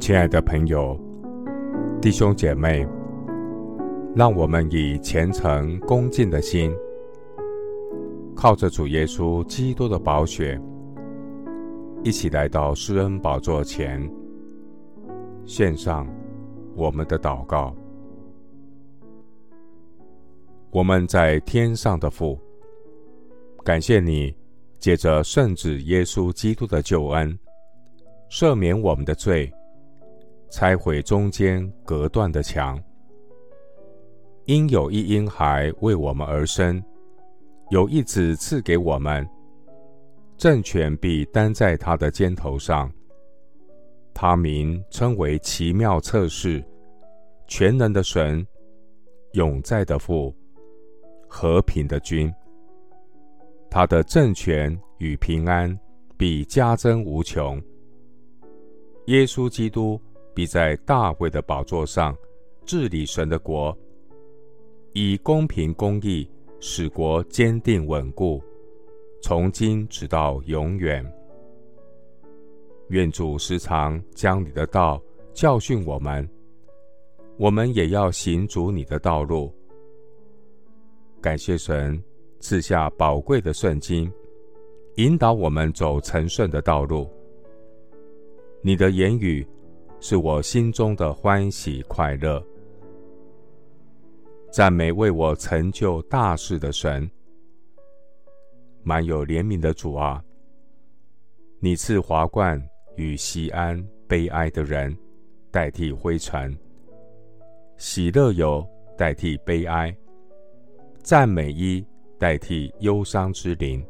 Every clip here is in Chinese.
亲爱的朋友、弟兄姐妹，让我们以虔诚恭敬的心，靠着主耶稣基督的宝血，一起来到施恩宝座前，献上我们的祷告。我们在天上的父，感谢你借着圣子耶稣基督的救恩，赦免我们的罪。拆毁中间隔断的墙，因有一婴孩为我们而生，有一子赐给我们，政权必担在他的肩头上。他名称为奇妙策士，全能的神，永在的父，和平的君。他的政权与平安必加增无穷。耶稣基督。必在大卫的宝座上治理神的国，以公平公义使国坚定稳固，从今直到永远。愿主时常将你的道教训我们，我们也要行主你的道路。感谢神赐下宝贵的圣经，引导我们走成圣的道路。你的言语。是我心中的欢喜快乐，赞美为我成就大事的神，满有怜悯的主啊！你赐华冠与锡安悲哀的人代替灰尘，喜乐油代替悲哀，赞美衣代替忧伤之灵，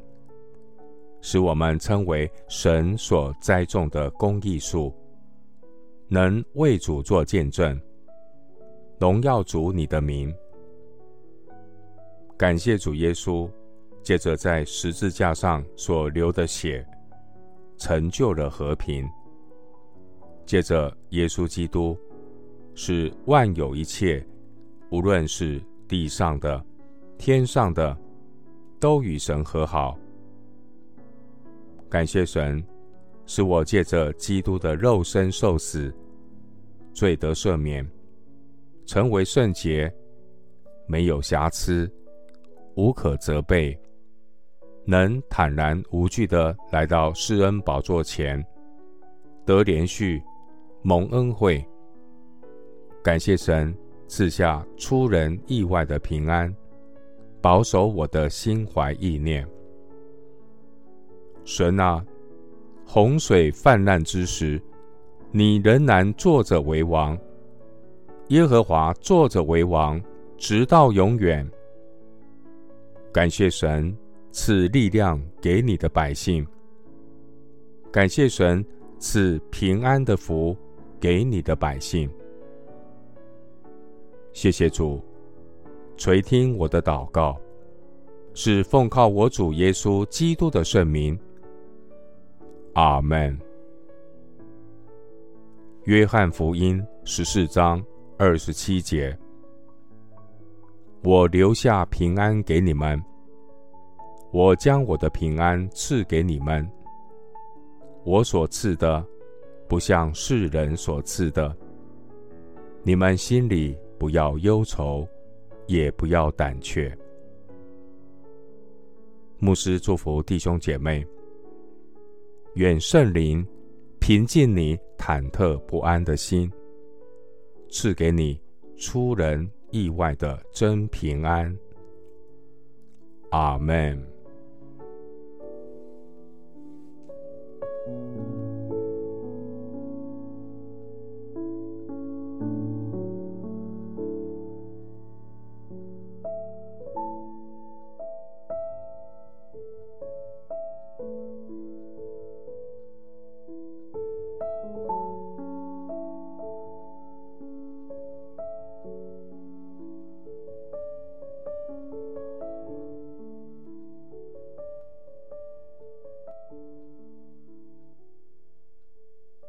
使我们称为神所栽种的公义树。能为主作见证，荣耀主你的名。感谢主耶稣，借着在十字架上所流的血，成就了和平。借着耶稣基督，使万有一切，无论是地上的、天上的，都与神和好。感谢神。使我借着基督的肉身受死，罪得赦免，成为圣洁，没有瑕疵，无可责备，能坦然无惧的来到施恩宝座前，得连续，蒙恩惠。感谢神赐下出人意外的平安，保守我的心怀意念。神啊！洪水泛滥之时，你仍然坐着为王。耶和华坐着为王，直到永远。感谢神赐力量给你的百姓，感谢神赐平安的福给你的百姓。谢谢主垂听我的祷告，是奉靠我主耶稣基督的圣名。阿门。约翰福音十四章二十七节：我留下平安给你们，我将我的平安赐给你们。我所赐的，不像世人所赐的。你们心里不要忧愁，也不要胆怯。牧师祝福弟兄姐妹。愿圣灵平静你忐忑不安的心，赐给你出人意外的真平安。阿门。